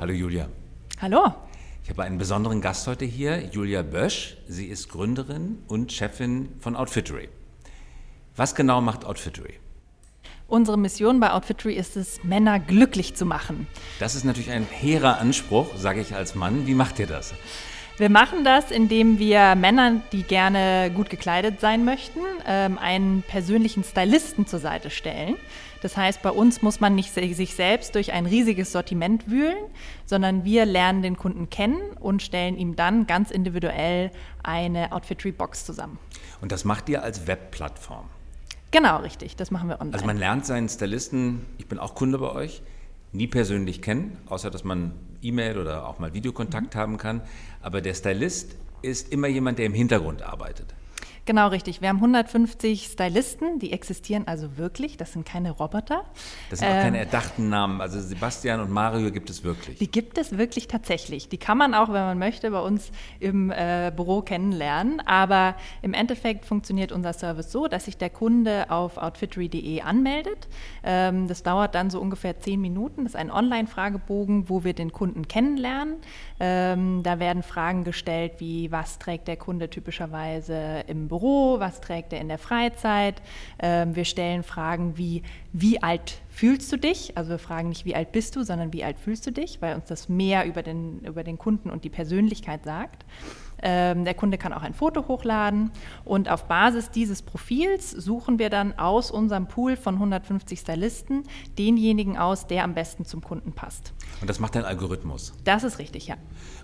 Hallo Julia. Hallo. Ich habe einen besonderen Gast heute hier, Julia Bösch. Sie ist Gründerin und Chefin von Outfittery. Was genau macht Outfittery? Unsere Mission bei Outfittery ist es, Männer glücklich zu machen. Das ist natürlich ein hehrer Anspruch, sage ich als Mann. Wie macht ihr das? Wir machen das, indem wir Männern, die gerne gut gekleidet sein möchten, ähm, einen persönlichen Stylisten zur Seite stellen. Das heißt, bei uns muss man nicht sich selbst durch ein riesiges Sortiment wühlen, sondern wir lernen den Kunden kennen und stellen ihm dann ganz individuell eine Outfittery-Box zusammen. Und das macht ihr als Webplattform? Genau, richtig. Das machen wir online. Also man lernt seinen Stylisten, ich bin auch Kunde bei euch, nie persönlich kennen, außer dass man E-Mail oder auch mal Videokontakt mhm. haben kann. Aber der Stylist ist immer jemand, der im Hintergrund arbeitet. Genau, richtig. Wir haben 150 Stylisten, die existieren also wirklich. Das sind keine Roboter. Das sind auch keine ähm, erdachten Namen. Also Sebastian und Mario gibt es wirklich. Die gibt es wirklich tatsächlich. Die kann man auch, wenn man möchte, bei uns im äh, Büro kennenlernen. Aber im Endeffekt funktioniert unser Service so, dass sich der Kunde auf outfittery.de anmeldet. Ähm, das dauert dann so ungefähr zehn Minuten. Das ist ein Online-Fragebogen, wo wir den Kunden kennenlernen. Ähm, da werden Fragen gestellt wie, was trägt der Kunde typischerweise im Büro? Büro, was trägt er in der Freizeit. Ähm, wir stellen Fragen wie, wie alt fühlst du dich? Also wir fragen nicht, wie alt bist du, sondern wie alt fühlst du dich, weil uns das mehr über den, über den Kunden und die Persönlichkeit sagt. Ähm, der Kunde kann auch ein Foto hochladen und auf Basis dieses Profils suchen wir dann aus unserem Pool von 150 Stylisten denjenigen aus, der am besten zum Kunden passt. Und das macht ein Algorithmus? Das ist richtig, ja.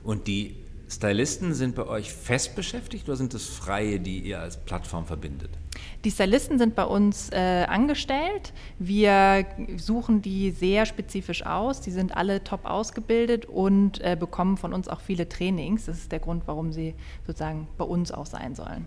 Und die Stylisten sind bei euch fest beschäftigt oder sind es Freie, die ihr als Plattform verbindet? Die Stylisten sind bei uns äh, angestellt. Wir suchen die sehr spezifisch aus. Die sind alle top ausgebildet und äh, bekommen von uns auch viele Trainings. Das ist der Grund, warum sie sozusagen bei uns auch sein sollen.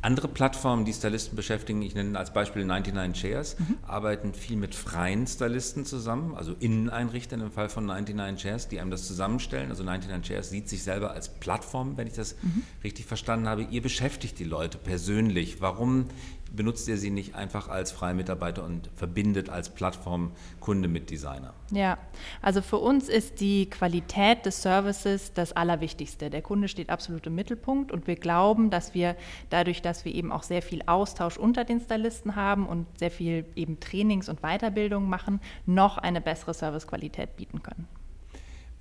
Andere Plattformen, die Stylisten beschäftigen, ich nenne als Beispiel 99 Chairs, mhm. arbeiten viel mit freien Stylisten zusammen, also Inneneinrichtern im Fall von 99 Chairs, die einem das zusammenstellen. Also 99 Chairs sieht sich selber als Plattform, wenn ich das mhm. richtig verstanden habe. Ihr beschäftigt die Leute persönlich. Warum benutzt ihr sie nicht einfach als freie Mitarbeiter und verbindet als Plattform Kunde mit Designer? Ja, also für uns ist die Qualität des Services das Allerwichtigste. Der Kunde steht absolut im Mittelpunkt und wir glauben, dass wir dadurch, dass wir eben auch sehr viel Austausch unter den Stylisten haben und sehr viel eben Trainings und Weiterbildung machen, noch eine bessere Servicequalität bieten können.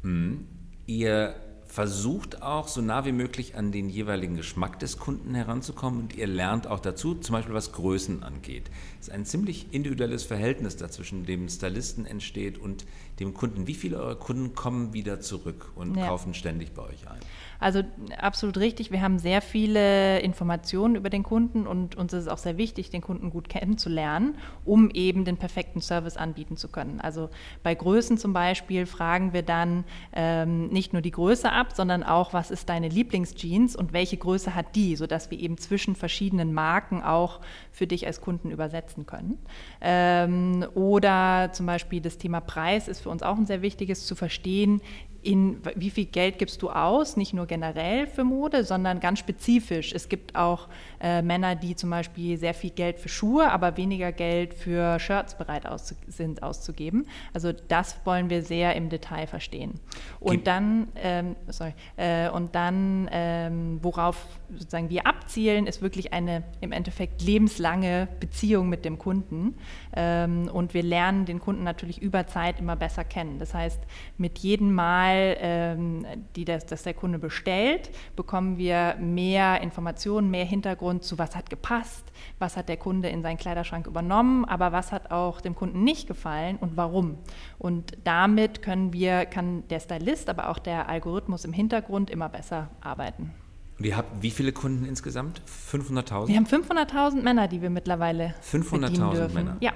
Mhm. Ihr versucht auch so nah wie möglich an den jeweiligen Geschmack des Kunden heranzukommen und ihr lernt auch dazu, zum Beispiel was Größen angeht. Es ist ein ziemlich individuelles Verhältnis dazwischen dem Stylisten entsteht und dem Kunden. Wie viele eurer Kunden kommen wieder zurück und ja. kaufen ständig bei euch ein? Also absolut richtig. Wir haben sehr viele Informationen über den Kunden und uns ist es auch sehr wichtig, den Kunden gut kennenzulernen, um eben den perfekten Service anbieten zu können. Also bei Größen zum Beispiel fragen wir dann ähm, nicht nur die Größe ab, sondern auch, was ist deine Lieblingsjeans und welche Größe hat die, sodass wir eben zwischen verschiedenen Marken auch für dich als Kunden übersetzen können. Ähm, oder zum Beispiel das Thema Preis ist für uns auch ein sehr wichtiges zu verstehen, in wie viel Geld gibst du aus, nicht nur generell für Mode, sondern ganz spezifisch. Es gibt auch äh, Männer, die zum Beispiel sehr viel Geld für Schuhe, aber weniger Geld für Shirts bereit auszu sind auszugeben. Also das wollen wir sehr im Detail verstehen. Und Gib dann, ähm, sorry, äh, und dann, ähm, worauf sozusagen wir abzielen, ist wirklich eine im Endeffekt lebenslange Beziehung mit dem Kunden. Ähm, und wir lernen den Kunden natürlich über Zeit immer besser kennen. Das heißt, mit jedem Mal Mal, ähm, die das, das der Kunde bestellt, bekommen wir mehr Informationen, mehr Hintergrund zu, was hat gepasst, was hat der Kunde in seinen Kleiderschrank übernommen, aber was hat auch dem Kunden nicht gefallen und warum. Und damit können wir, kann der Stylist, aber auch der Algorithmus im Hintergrund immer besser arbeiten. Und ihr habt wie viele Kunden insgesamt? 500.000? Wir haben 500.000 Männer, die wir mittlerweile 500.000 Männer? Ja.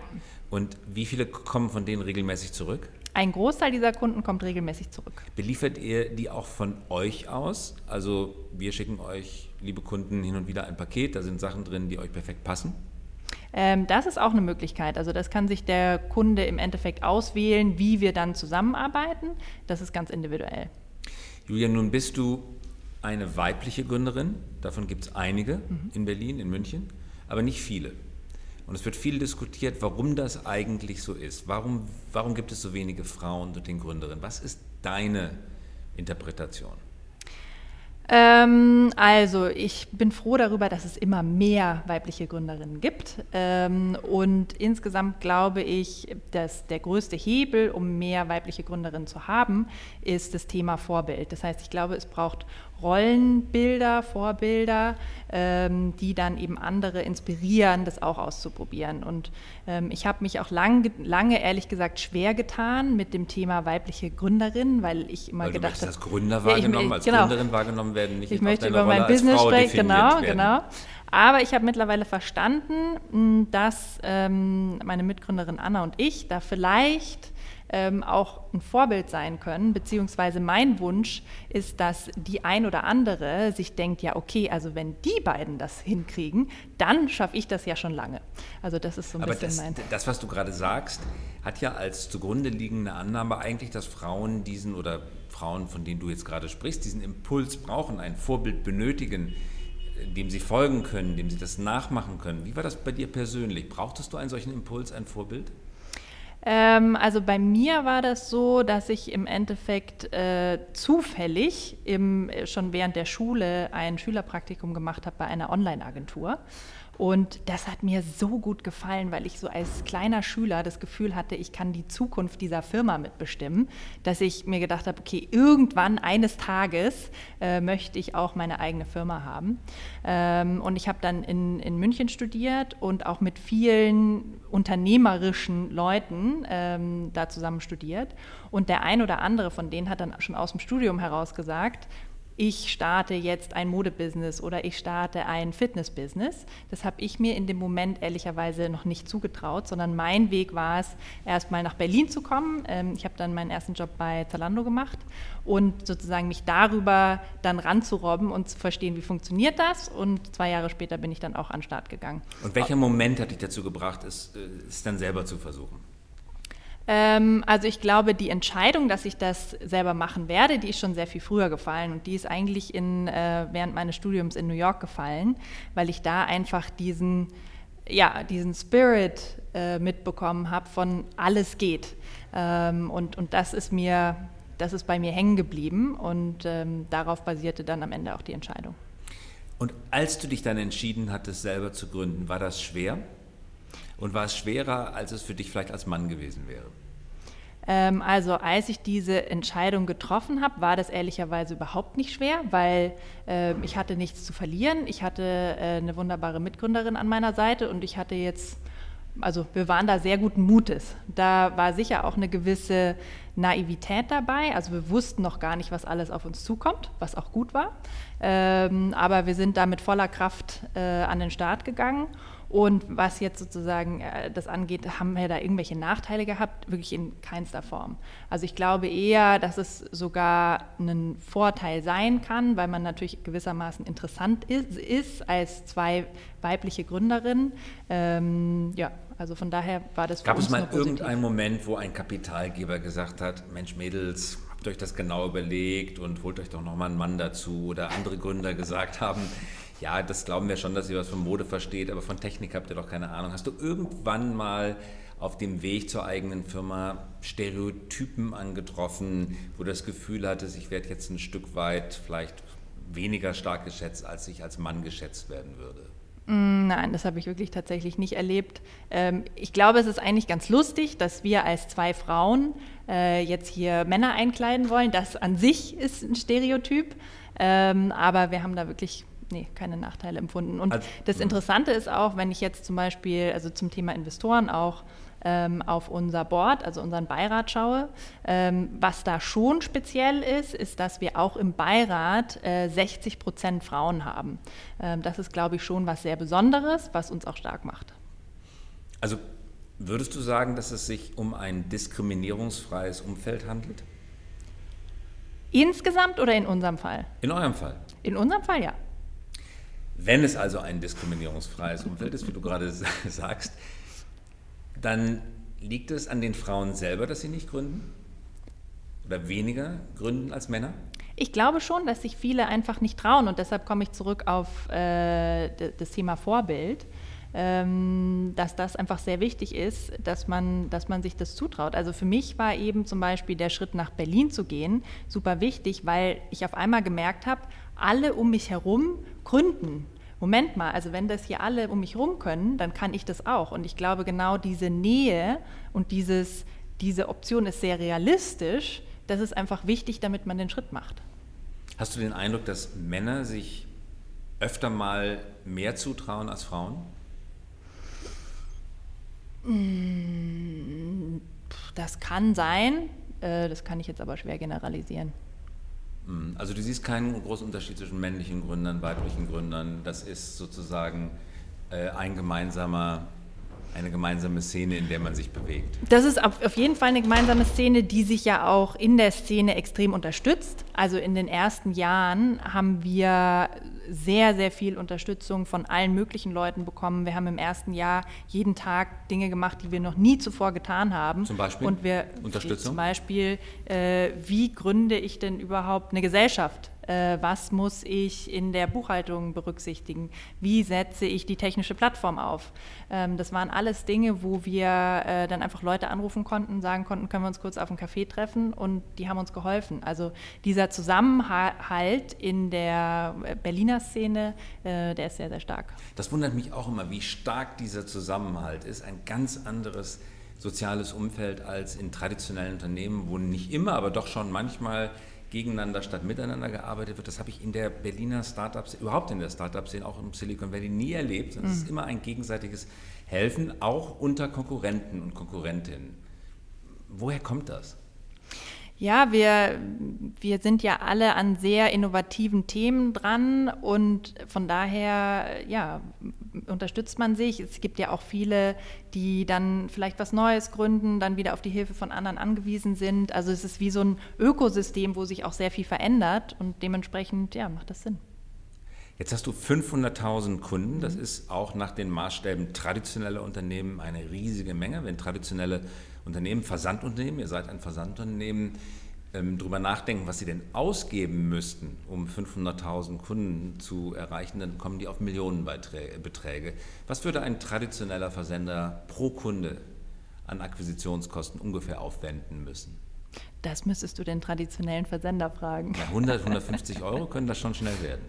Und wie viele kommen von denen regelmäßig zurück? Ein Großteil dieser Kunden kommt regelmäßig zurück. Beliefert ihr die auch von euch aus? Also wir schicken euch, liebe Kunden, hin und wieder ein Paket, da sind Sachen drin, die euch perfekt passen? Ähm, das ist auch eine Möglichkeit. Also das kann sich der Kunde im Endeffekt auswählen, wie wir dann zusammenarbeiten. Das ist ganz individuell. Julia, nun bist du eine weibliche Gründerin. Davon gibt es einige mhm. in Berlin, in München, aber nicht viele. Und es wird viel diskutiert, warum das eigentlich so ist. Warum, warum gibt es so wenige Frauen unter den Gründerinnen? Was ist deine Interpretation? Ähm, also ich bin froh darüber, dass es immer mehr weibliche Gründerinnen gibt. Ähm, und insgesamt glaube ich, dass der größte Hebel, um mehr weibliche Gründerinnen zu haben, ist das Thema Vorbild. Das heißt, ich glaube, es braucht Rollenbilder, Vorbilder, ähm, die dann eben andere inspirieren, das auch auszuprobieren. Und ähm, ich habe mich auch lang, lange, ehrlich gesagt, schwer getan mit dem Thema weibliche Gründerin, weil ich immer weil gedacht habe. als Gründer wahrgenommen, ja, als genau. Gründerin wahrgenommen werden, nicht Ich möchte über mein Business sprechen, genau, werden. genau. Aber ich habe mittlerweile verstanden, dass ähm, meine Mitgründerin Anna und ich da vielleicht ähm, auch ein Vorbild sein können, beziehungsweise mein Wunsch ist, dass die ein oder andere sich denkt, ja okay, also wenn die beiden das hinkriegen, dann schaffe ich das ja schon lange. Also das ist so ein Aber bisschen das, mein... Das, was du gerade sagst, hat ja als zugrunde liegende Annahme eigentlich, dass Frauen diesen oder Frauen, von denen du jetzt gerade sprichst, diesen Impuls brauchen, ein Vorbild benötigen, dem sie folgen können, dem sie das nachmachen können. Wie war das bei dir persönlich? Brauchtest du einen solchen Impuls, ein Vorbild? Ähm, also bei mir war das so, dass ich im Endeffekt äh, zufällig im, äh, schon während der Schule ein Schülerpraktikum gemacht habe bei einer Online-Agentur. Und das hat mir so gut gefallen, weil ich so als kleiner Schüler das Gefühl hatte, ich kann die Zukunft dieser Firma mitbestimmen, dass ich mir gedacht habe, okay, irgendwann eines Tages äh, möchte ich auch meine eigene Firma haben. Ähm, und ich habe dann in, in München studiert und auch mit vielen unternehmerischen Leuten ähm, da zusammen studiert. Und der ein oder andere von denen hat dann schon aus dem Studium heraus gesagt, ich starte jetzt ein Modebusiness oder ich starte ein Fitnessbusiness. Das habe ich mir in dem Moment ehrlicherweise noch nicht zugetraut, sondern mein Weg war es, erstmal nach Berlin zu kommen. Ähm, ich habe dann meinen ersten Job bei Zalando gemacht und sozusagen mich darüber dann ranzurobben und zu verstehen, wie funktioniert das. Und zwei Jahre später bin ich dann auch an den Start gegangen. Und welcher Moment hat dich dazu gebracht, es, äh, es dann selber zu versuchen? Ähm, also ich glaube, die Entscheidung, dass ich das selber machen werde, die ist schon sehr viel früher gefallen und die ist eigentlich in, äh, während meines Studiums in New York gefallen, weil ich da einfach diesen, ja, diesen Spirit äh, mitbekommen habe von alles geht. Ähm, und, und das ist mir, das ist bei mir hängen geblieben und ähm, darauf basierte dann am Ende auch die Entscheidung. Und als du dich dann entschieden hattest, selber zu gründen, war das schwer? Und war es schwerer, als es für dich vielleicht als Mann gewesen wäre? Ähm, also als ich diese Entscheidung getroffen habe, war das ehrlicherweise überhaupt nicht schwer, weil äh, ich hatte nichts zu verlieren. Ich hatte äh, eine wunderbare Mitgründerin an meiner Seite und ich hatte jetzt, also wir waren da sehr guten Mutes. Da war sicher auch eine gewisse Naivität dabei. Also wir wussten noch gar nicht, was alles auf uns zukommt, was auch gut war. Ähm, aber wir sind da mit voller Kraft äh, an den Start gegangen und was jetzt sozusagen äh, das angeht, haben wir da irgendwelche Nachteile gehabt? Wirklich in keinster Form. Also ich glaube eher, dass es sogar ein Vorteil sein kann, weil man natürlich gewissermaßen interessant ist, ist als zwei weibliche Gründerinnen. Ähm, ja, also von daher war das Gab es mal irgendeinen Moment, wo ein Kapitalgeber gesagt hat, Mensch Mädels, habt euch das genau überlegt und holt euch doch nochmal einen Mann dazu oder andere Gründer gesagt haben, ja, das glauben wir schon, dass ihr was von Mode versteht, aber von Technik habt ihr doch keine Ahnung. Hast du irgendwann mal auf dem Weg zur eigenen Firma Stereotypen angetroffen, wo du das Gefühl hattest, ich werde jetzt ein Stück weit vielleicht weniger stark geschätzt, als ich als Mann geschätzt werden würde? Mm, nein, das habe ich wirklich tatsächlich nicht erlebt. Ähm, ich glaube, es ist eigentlich ganz lustig, dass wir als zwei Frauen äh, jetzt hier Männer einkleiden wollen. Das an sich ist ein Stereotyp. Ähm, aber wir haben da wirklich nee, keine Nachteile empfunden. Und also, das Interessante ist auch, wenn ich jetzt zum Beispiel, also zum Thema Investoren auch, ähm, auf unser Board, also unseren Beirat schaue. Ähm, was da schon speziell ist, ist, dass wir auch im Beirat äh, 60 Prozent Frauen haben. Ähm, das ist, glaube ich, schon was sehr Besonderes, was uns auch stark macht. Also würdest du sagen, dass es sich um ein diskriminierungsfreies Umfeld handelt? Insgesamt oder in unserem Fall? In eurem Fall. In unserem Fall ja. Wenn es also ein diskriminierungsfreies Umfeld ist, wie du gerade sagst, dann liegt es an den Frauen selber, dass sie nicht gründen? Oder weniger gründen als Männer? Ich glaube schon, dass sich viele einfach nicht trauen und deshalb komme ich zurück auf äh, das Thema Vorbild. ähm, dass das einfach sehr wichtig ist, dass man, dass man sich das zutraut. Also für mich war eben zum Beispiel der Schritt nach Berlin zu gehen super wichtig, weil ich auf einmal gemerkt habe, alle um mich herum gründen. Moment mal, also wenn das hier alle um mich herum können, dann kann ich das auch. Und ich glaube, genau diese Nähe und dieses, diese Option ist sehr realistisch. Das ist einfach wichtig, damit man den Schritt macht. Hast du den Eindruck, dass Männer sich öfter mal mehr zutrauen als Frauen? Mm, das kann sein. Äh, das kann ich jetzt aber schwer generalisieren. Mm, also du siehst keinen großen Unterschied zwischen männlichen Gründern, weiblichen Gründern. Das ist sozusagen äh, ein gemeinsamer eine gemeinsame Szene, in der man sich bewegt. Das ist auf jeden Fall eine gemeinsame Szene, die sich ja auch in der Szene extrem unterstützt. Also in den ersten Jahren haben wir sehr, sehr viel Unterstützung von allen möglichen Leuten bekommen. Wir haben im ersten Jahr jeden Tag Dinge gemacht, die wir noch nie zuvor getan haben. Zum Beispiel? Und wir, Unterstützung? Zum Beispiel, äh, wie gründe ich denn überhaupt eine Gesellschaft? Äh, was muss ich in der Buchhaltung berücksichtigen, wie setze ich die technische Plattform auf. Ähm, das waren alles Dinge, wo wir äh, dann einfach Leute anrufen konnten, sagen konnten, können wir uns kurz auf einen Café treffen und die haben uns geholfen. Also dieser Zusammenhalt in der Berliner Szene, äh, der ist sehr, sehr stark. Das wundert mich auch immer, wie stark dieser Zusammenhalt ist. Ein ganz anderes soziales Umfeld als in traditionellen Unternehmen, wo nicht immer, aber doch schon manchmal gegeneinander statt miteinander gearbeitet wird. Das habe ich in der Berliner Startups, überhaupt in der Startup-Szene, auch im Silicon Valley nie erlebt. Es mhm. ist immer ein gegenseitiges Helfen, auch unter Konkurrenten und Konkurrentinnen. Woher kommt das? Ja, wir, wir sind ja alle an sehr innovativen Themen dran und von daher ja, unterstützt man sich. Es gibt ja auch viele, die dann vielleicht was Neues gründen, dann wieder auf die Hilfe von anderen angewiesen sind. Also es ist wie so ein Ökosystem, wo sich auch sehr viel verändert und dementsprechend ja, macht das Sinn. Jetzt hast du 500.000 Kunden. Das mhm. ist auch nach den Maßstäben traditioneller Unternehmen eine riesige Menge. Wenn traditionelle Unternehmen, Versandunternehmen, ihr seid ein Versandunternehmen, ähm, darüber nachdenken, was sie denn ausgeben müssten, um 500.000 Kunden zu erreichen, dann kommen die auf Millionenbeträge. Was würde ein traditioneller Versender pro Kunde an Akquisitionskosten ungefähr aufwenden müssen? Das müsstest du den traditionellen Versender fragen. Ja, 100, 150 Euro können das schon schnell werden.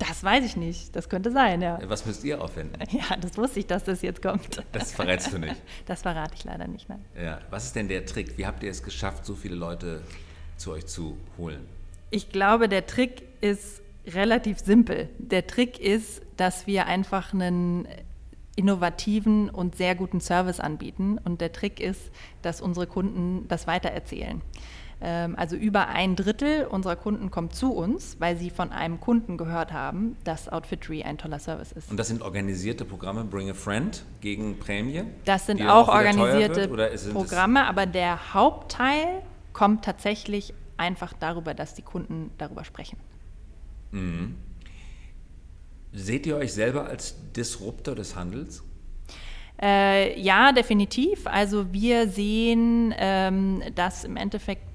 Das weiß ich nicht. Das könnte sein, ja. Was müsst ihr aufwenden? Ja, das wusste ich, dass das jetzt kommt. Das verrätst du nicht. Das verrate ich leider nicht, nein. Ja. Was ist denn der Trick? Wie habt ihr es geschafft, so viele Leute zu euch zu holen? Ich glaube, der Trick ist relativ simpel. Der Trick ist, dass wir einfach einen innovativen und sehr guten Service anbieten. Und der Trick ist, dass unsere Kunden das weitererzählen. Ähm, also über ein Drittel unserer Kunden kommt zu uns, weil sie von einem Kunden gehört haben, dass Outfittery ein toller Service ist. Und das sind organisierte Programme, Bring a Friend gegen Prämie? Das sind auch, auch organisierte Programme, aber der Hauptteil kommt tatsächlich einfach darüber, dass die Kunden darüber sprechen. Mhm. Seht ihr euch selber als Disruptor des Handels? Äh, ja, definitiv. Also wir sehen, ähm, dass im Endeffekt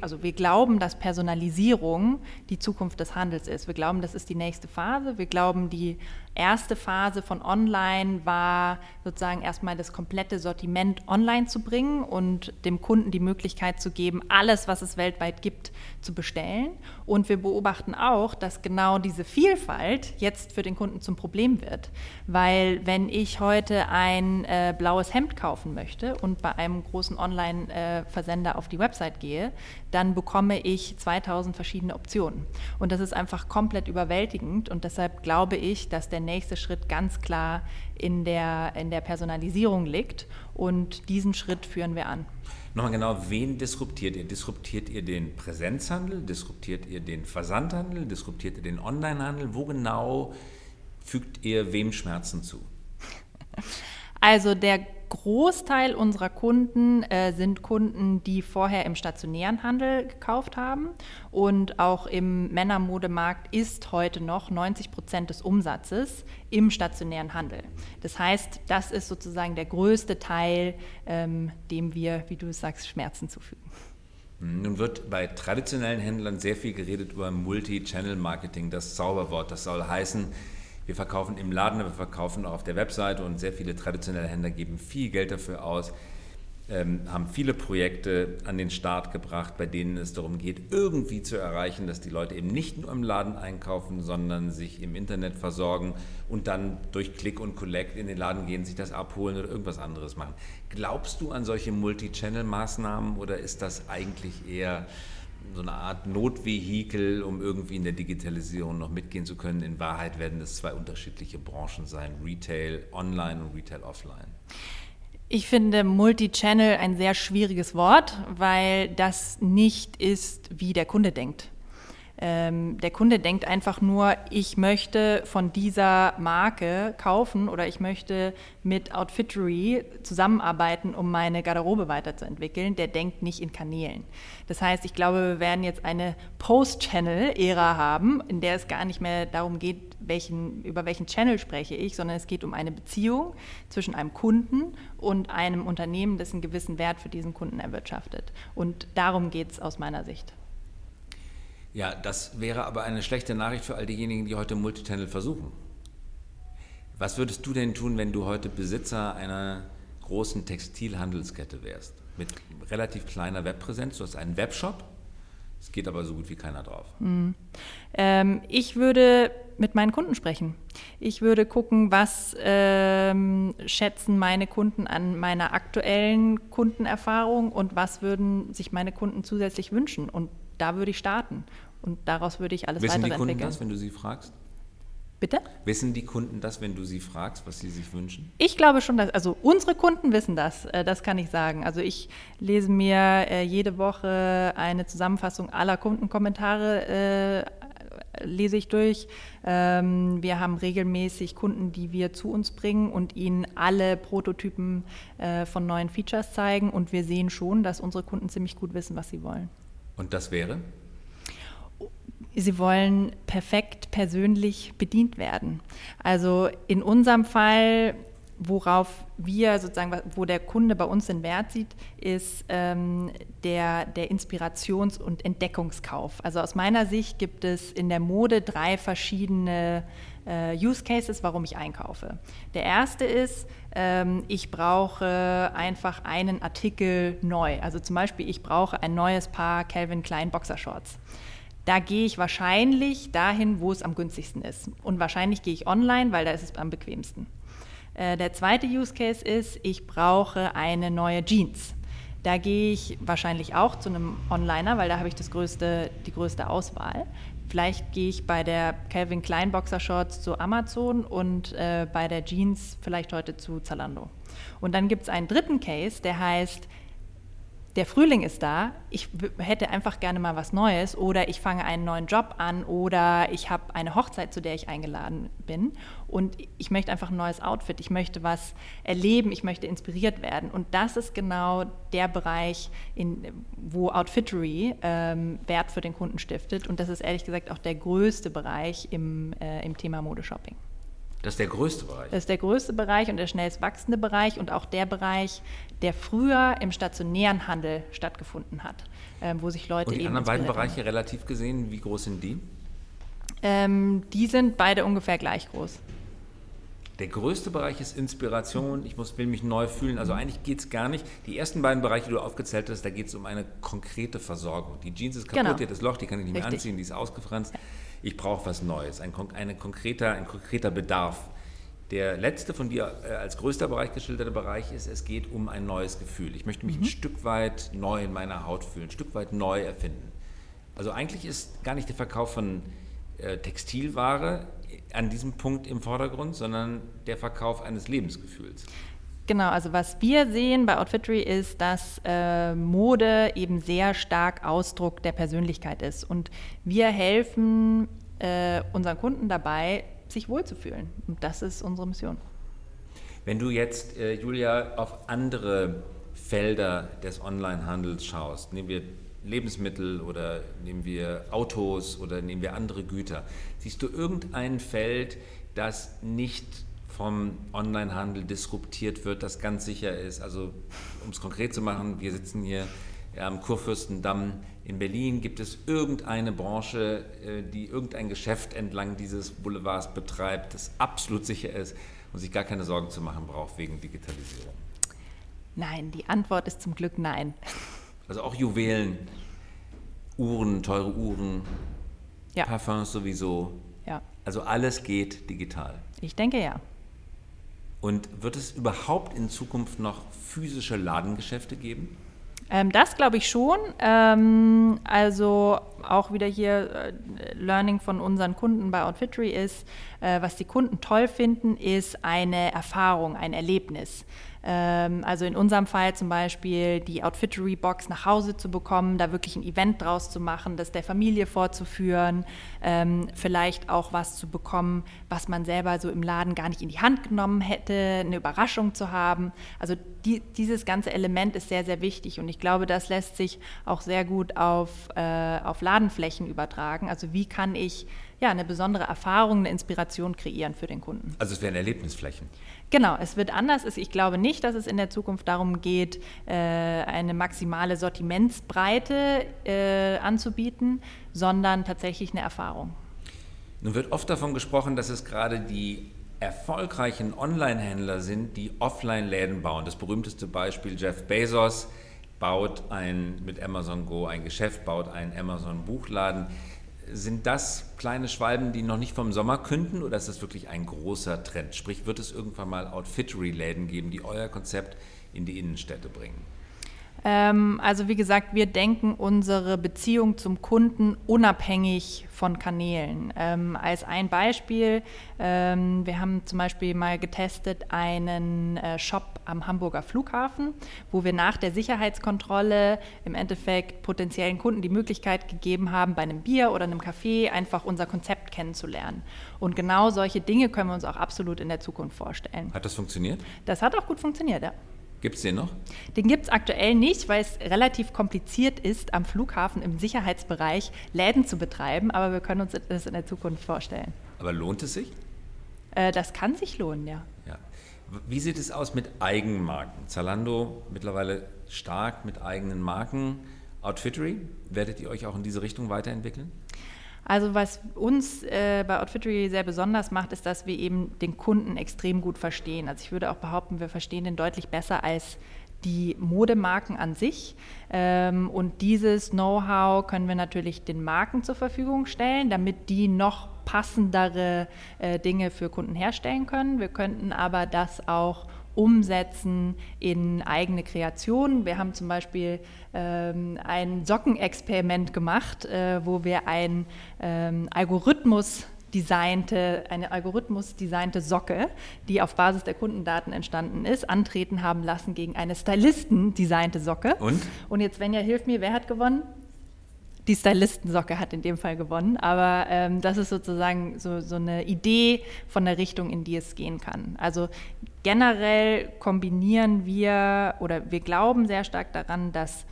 also wir glauben, dass Personalisierung die Zukunft des Handels ist. Wir glauben, das ist die nächste Phase. Wir glauben, die erste Phase von Online war sozusagen erstmal das komplette Sortiment online zu bringen und dem Kunden die Möglichkeit zu geben, alles, was es weltweit gibt, zu bestellen. Und wir beobachten auch, dass genau diese Vielfalt jetzt für den Kunden zum Problem wird. Weil wenn ich heute ein äh, blaues Hemd kaufen möchte und bei einem großen Online-Versender äh, auf die Website gehe, dann bekomme ich 2000 verschiedene Optionen. Und das ist einfach komplett überwältigend. Und deshalb glaube ich, dass der nächste Schritt ganz klar in der, in der Personalisierung liegt. Und diesen Schritt führen wir an. Nochmal genau, wen disruptiert ihr? Disruptiert ihr den Präsenzhandel? Disruptiert ihr den Versandhandel? Disruptiert ihr den Onlinehandel? Wo genau fügt ihr wem Schmerzen zu? Also der Großteil unserer Kunden äh, sind Kunden, die vorher im stationären Handel gekauft haben. Und auch im Männermodemarkt ist heute noch 90 Prozent des Umsatzes im stationären Handel. Das heißt, das ist sozusagen der größte Teil, ähm, dem wir, wie du sagst, Schmerzen zufügen. Nun wird bei traditionellen Händlern sehr viel geredet über Multi-Channel-Marketing, das Zauberwort. Das soll heißen, Wir verkaufen im Laden, wir verkaufen auch auf der Webseite und sehr viele traditionelle Händler geben viel Geld dafür aus, ähm, haben viele Projekte an den Start gebracht, bei denen es darum geht, irgendwie zu erreichen, dass die Leute eben nicht nur im Laden einkaufen, sondern sich im Internet versorgen und dann durch Click und Collect in den Laden gehen, sich das abholen oder irgendwas anderes machen. Glaubst du an solche Multi-Channel-Maßnahmen oder ist das eigentlich eher so eine Art Notvehikel, um irgendwie in der Digitalisierung noch mitgehen zu können? In Wahrheit werden es zwei unterschiedliche Branchen sein, Retail Online und Retail Offline. Ich finde Multichannel ein sehr schwieriges Wort, weil das nicht ist, wie der Kunde denkt. Ähm, der Kunde denkt einfach nur, ich möchte von dieser Marke kaufen oder ich möchte mit Outfittery zusammenarbeiten, um meine Garderobe weiterzuentwickeln. Der denkt nicht in Kanälen. Das heißt, ich glaube, wir werden jetzt eine Post-Channel-Ära haben, in der es gar nicht mehr darum geht, welchen, über welchen Channel spreche ich, sondern es geht um eine Beziehung zwischen einem Kunden und einem Unternehmen, das einen gewissen Wert für diesen Kunden erwirtschaftet. Und darum geht es aus meiner Sicht. Ja, das wäre aber eine schlechte Nachricht für all diejenigen, die heute Multichannel versuchen. Was würdest du denn tun, wenn du heute Besitzer einer großen Textilhandelskette wärst? Mit relativ kleiner Webpräsenz. Du hast einen Webshop, es geht aber so gut wie keiner drauf. Mhm. Ähm, ich würde mit meinen Kunden sprechen. Ich würde gucken, was ähm, schätzen meine Kunden an meiner aktuellen Kundenerfahrung und was würden sich meine Kunden zusätzlich wünschen. Und da würde ich starten. Und daraus würde ich alles Wissen weitere entwickeln. Wissen die Kunden das, wenn du sie fragst? Bitte? Wissen die Kunden das, wenn du sie fragst, was sie sich wünschen? Ich glaube schon, dass, also unsere Kunden wissen das, äh, das kann ich sagen. Also ich lese mir äh, jede Woche eine Zusammenfassung aller Kundenkommentare, äh, lese ich durch. Ähm, wir haben regelmäßig Kunden, die wir zu uns bringen und ihnen alle Prototypen von neuen Features zeigen und wir sehen schon, dass unsere Kunden ziemlich gut wissen, was sie wollen. Und das wäre? Sie wollen perfekt persönlich bedient werden. Also in unserem Fall, worauf wir sozusagen, wo der Kunde bei uns den Wert sieht, ist ähm, der, der Inspirations- und Entdeckungskauf. Also aus meiner Sicht gibt es in der Mode drei verschiedene äh, Use Cases, warum ich einkaufe. Der erste ist, ähm, ich brauche einfach einen Artikel neu. Also zum Beispiel, ich brauche ein neues Paar Calvin Klein Boxershorts. Da gehe ich wahrscheinlich dahin, wo es am günstigsten ist. Und wahrscheinlich gehe ich online, weil da ist es am bequemsten. Äh, der zweite Use Case ist, ich brauche eine neue Jeans. Da gehe ich wahrscheinlich auch zu einem Onliner, weil da habe ich das größte, die größte Auswahl. Vielleicht gehe ich bei der Calvin Klein Boxershorts zu Amazon und äh, bei der Jeans vielleicht heute zu Zalando. Und dann gibt es einen dritten Case, der heißt, der Frühling ist da, ich hätte einfach gerne mal was Neues oder ich fange einen neuen Job an oder ich habe eine Hochzeit, zu der ich eingeladen bin und ich möchte einfach ein neues Outfit, ich möchte was erleben, ich möchte inspiriert werden und das ist genau der Bereich, in, wo Outfittery ähm, Wert für den Kunden stiftet und das ist ehrlich gesagt auch der größte Bereich im, äh, im Thema Modeshopping. Das ist der größte Bereich. Das ist der größte Bereich und der schnellst wachsende Bereich und auch der Bereich, der früher im stationären Handel stattgefunden hat, ähm, wo sich Leute und die anderen beiden Bereiche haben. relativ gesehen, wie groß sind die? Ähm, die sind beide ungefähr gleich groß. Der größte Bereich ist Inspiration. Ich muss, will mich neu fühlen. Also eigentlich geht es gar nicht. Die ersten beiden Bereiche, die du aufgezählt hast, da geht es um eine konkrete Versorgung. Die Jeans ist kaputt, genau. die hat das Loch, die kann ich nicht Richtig. mehr anziehen, die ist ausgefranst. Ja ich brauche was Neues, ein, ein, konkreter, ein konkreter Bedarf. Der letzte von dir äh, als größter Bereich geschilderte Bereich ist, es geht um ein neues Gefühl. Ich möchte mich mhm. ein Stück weit neu in meiner Haut fühlen, ein Stück weit neu erfinden. Also eigentlich ist gar nicht der Verkauf von äh, Textilware an diesem Punkt im Vordergrund, sondern der Verkauf eines Lebensgefühls. Genau, also was wir sehen bei Outfittery ist, dass äh, Mode eben sehr stark Ausdruck der Persönlichkeit ist. Und wir helfen äh, unseren Kunden dabei, sich wohlzufühlen. Und das ist unsere Mission. Wenn du jetzt, äh, Julia, auf andere Felder des Onlinehandels schaust, nehmen wir Lebensmittel oder nehmen wir Autos oder nehmen wir andere Güter, siehst du irgendein Feld, das nicht vom Onlinehandel disruptiert wird, das ganz sicher ist. Also um es konkret zu machen, wir sitzen hier am Kurfürstendamm in Berlin? Gibt es irgendeine Branche, äh, die irgendein Geschäft entlang dieses Boulevards betreibt, das absolut sicher ist und sich gar keine Sorgen zu machen braucht wegen Digitalisierung? Nein, die Antwort ist zum Glück nein. Also auch Juwelen, Uhren, teure Uhren, ja. Parfums sowieso. Ja. Also alles geht digital. Ich denke ja. Und wird es überhaupt in Zukunft noch physische Ladengeschäfte geben? Ähm, das glaube ich schon. Ähm, also auch wieder hier äh, Learning von unseren Kunden bei Outfittery ist, äh, was die Kunden toll finden, ist eine Erfahrung, ein Erlebnis. Ähm, also in unserem Fall zum Beispiel die Outfittery-Box nach Hause zu bekommen, da wirklich ein Event draus zu machen, das der Familie vorzuführen, ähm, vielleicht auch was zu bekommen, was man selber so im Laden gar nicht in die Hand genommen hätte, eine Überraschung zu haben. Also die, dieses ganze Element ist sehr, sehr wichtig und ich glaube, das lässt sich auch sehr gut auf, äh, auf Ladenflächen übertragen. Also wie kann ich ja, eine besondere Erfahrung, eine Inspiration kreieren für den Kunden. Also es wären Erlebnisflächen. Genau, es wird anders. Ich glaube nicht, dass es in der Zukunft darum geht, äh, eine maximale Sortimentsbreite äh, anzubieten, sondern tatsächlich eine Erfahrung. Nun wird oft davon gesprochen, dass es gerade die erfolgreichen Online-Händler sind, die Offline-Läden bauen. Das berühmteste Beispiel Jeff Bezos baut ein, mit Amazon Go ein Geschäft, baut einen Amazon-Buchladen. Sind das kleine Schwalben, die noch nicht vom Sommer künden oder ist das wirklich ein großer Trend? Sprich, wird es irgendwann mal Outfittery-Läden geben, die euer Konzept in die Innenstädte bringen? Ähm, also wie gesagt, wir denken unsere Beziehung zum Kunden unabhängig von Kanälen. Ähm, als ein Beispiel, ähm, wir haben zum Beispiel mal getestet einen äh, Shop am Hamburger Flughafen, wo wir nach der Sicherheitskontrolle im Endeffekt potenziellen Kunden die Möglichkeit gegeben haben, bei einem Bier oder einem Café einfach unser Konzept kennenzulernen. Und genau solche Dinge können wir uns auch absolut in der Zukunft vorstellen. Hat das funktioniert? Das hat auch gut funktioniert, ja. Gibt es den noch? Den gibt es aktuell nicht, weil es relativ kompliziert ist, am Flughafen im Sicherheitsbereich Läden zu betreiben, aber wir können uns das in der Zukunft vorstellen. Aber lohnt es sich? Äh, das kann sich lohnen, ja. ja. Wie sieht es aus mit Eigenmarken? Zalando mittlerweile stark mit eigenen Marken. Outfittery, werdet ihr euch auch in diese Richtung weiterentwickeln? Also was uns äh, bei Outfittery sehr besonders macht, ist, dass wir eben den Kunden extrem gut verstehen. Also ich würde auch behaupten, wir verstehen den deutlich besser als die Modemarken an sich. Ähm, und dieses Know-how können wir natürlich den Marken zur Verfügung stellen, damit die noch passendere äh, Dinge für Kunden herstellen können. Wir könnten aber das auch umsetzen in eigene Kreationen. Wir haben zum Beispiel ähm, ein Sockenexperiment gemacht, äh, wo wir ein ähm, Algorithmus designte, eine Algorithmus designte Socke, die auf Basis der Kundendaten entstanden ist, antreten haben lassen gegen eine Stylisten designte Socke. Und? Und jetzt, Svenja, hilf mir, wer hat gewonnen? Die Stylistensocke hat in dem Fall gewonnen. Aber ähm, das ist sozusagen so, so eine Idee von der Richtung, in die es gehen kann. Also generell kombinieren wir oder wir glauben sehr stark daran, dass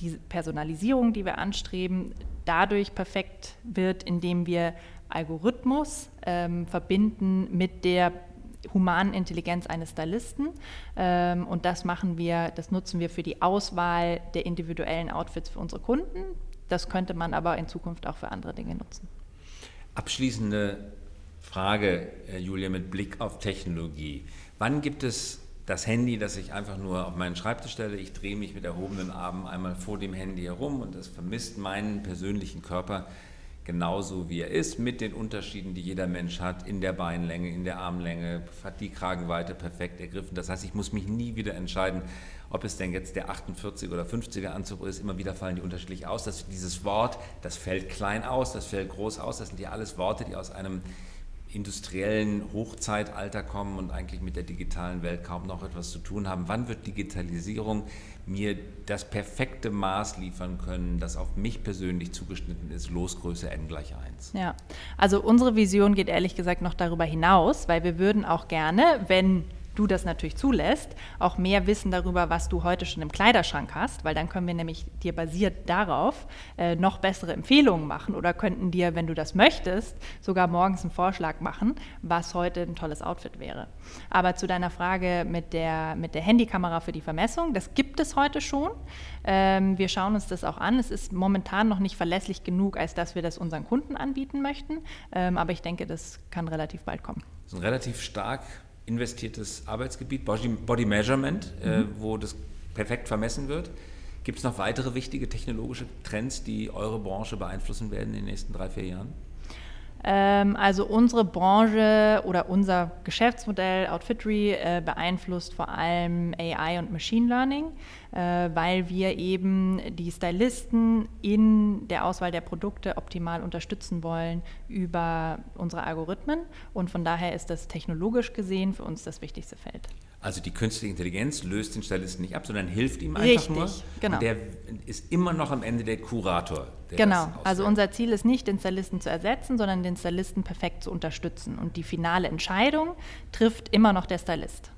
diese Personalisierung, die wir anstreben, dadurch perfekt wird, indem wir Algorithmus ähm, verbinden mit der humanen Intelligenz eines Stylisten. Ähm, und das machen wir, das nutzen wir für die Auswahl der individuellen Outfits für unsere Kunden. Das könnte man aber in Zukunft auch für andere Dinge nutzen. Abschließende Frage, Julia, mit Blick auf Technologie. Wann gibt es das Handy, das ich einfach nur auf meinen Schreibtisch stelle? Ich drehe mich mit erhobenen Armen einmal vor dem Handy herum und es vermisst meinen persönlichen Körper genauso wie er ist, mit den Unterschieden, die jeder Mensch hat, in der Beinlänge, in der Armlänge, hat die Kragenweite perfekt ergriffen. Das heißt, ich muss mich nie wieder entscheiden, ob es denn jetzt der 48 oder 50er Anzug ist. Immer wieder fallen die unterschiedlich aus. Das, dieses Wort, das fällt klein aus, das fällt groß aus. Das sind ja alles Worte, die aus einem industriellen Hochzeitalter kommen und eigentlich mit der digitalen Welt kaum noch etwas zu tun haben. Wann wird Digitalisierung mir das perfekte Maß liefern können, das auf mich persönlich zugeschnitten ist, Losgröße n gleich 1? Ja, also unsere Vision geht ehrlich gesagt noch darüber hinaus, weil wir würden auch gerne, wenn du das natürlich zulässt, auch mehr Wissen darüber, was du heute schon im Kleiderschrank hast, weil dann können wir nämlich dir basiert darauf äh, noch bessere Empfehlungen machen oder könnten dir, wenn du das möchtest, sogar morgens einen Vorschlag machen, was heute ein tolles Outfit wäre. Aber zu deiner Frage mit der, mit der Handykamera für die Vermessung, das gibt es heute schon. Ähm, wir schauen uns das auch an. Es ist momentan noch nicht verlässlich genug, als dass wir das unseren Kunden anbieten möchten. Ähm, aber ich denke, das kann relativ bald kommen. Das ist ein relativ stark investiertes Arbeitsgebiet, Body, Body Measurement, äh, mhm. äh, wo das perfekt vermessen wird. Gibt es noch weitere wichtige technologische Trends, die eure Branche beeinflussen werden in den nächsten drei, vier Jahren? Ähm, also unsere Branche oder unser Geschäftsmodell Outfittery äh, beeinflusst vor allem AI und Machine Learning, weil wir eben die Stylisten in der Auswahl der Produkte optimal unterstützen wollen über unsere Algorithmen. Und von daher ist das technologisch gesehen für uns das wichtigste Feld. Also die künstliche Intelligenz löst den Stylisten nicht ab, sondern hilft ihm einfach Richtig, nur. Genau. Und der ist immer noch am Ende der Kurator. Der genau. Also unser Ziel ist nicht, den Stylisten zu ersetzen, sondern den Stylisten perfekt zu unterstützen. Und die finale Entscheidung trifft immer noch der Stylist.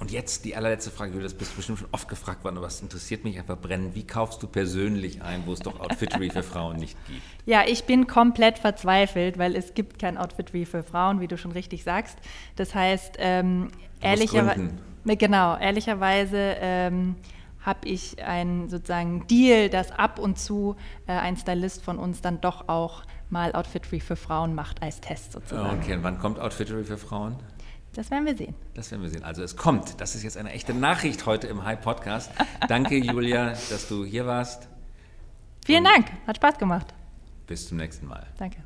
Und jetzt die allerletzte Frage, du das bist bestimmt schon oft gefragt worden, aber es interessiert mich einfach brennend. Wie kaufst du persönlich ein, wo es doch Outfittery für Frauen nicht gibt? Ja, ich bin komplett verzweifelt, weil es gibt kein Outfittery für Frauen, wie du schon richtig sagst. Das heißt, ähm, ehrlicherweise, genau, ehrlicherweise ähm, habe ich einen sozusagen Deal, dass ab und zu äh, ein Stylist von uns dann doch auch mal Outfittery für Frauen macht als Test sozusagen. Okay, und wann kommt Outfittery für Frauen? Das werden wir sehen. Das werden wir sehen. Also es kommt. Das ist jetzt eine echte Nachricht heute im High Podcast. Danke, Julia, dass du hier warst. Vielen Und Dank. Hat Spaß gemacht. Bis zum nächsten Mal. Danke.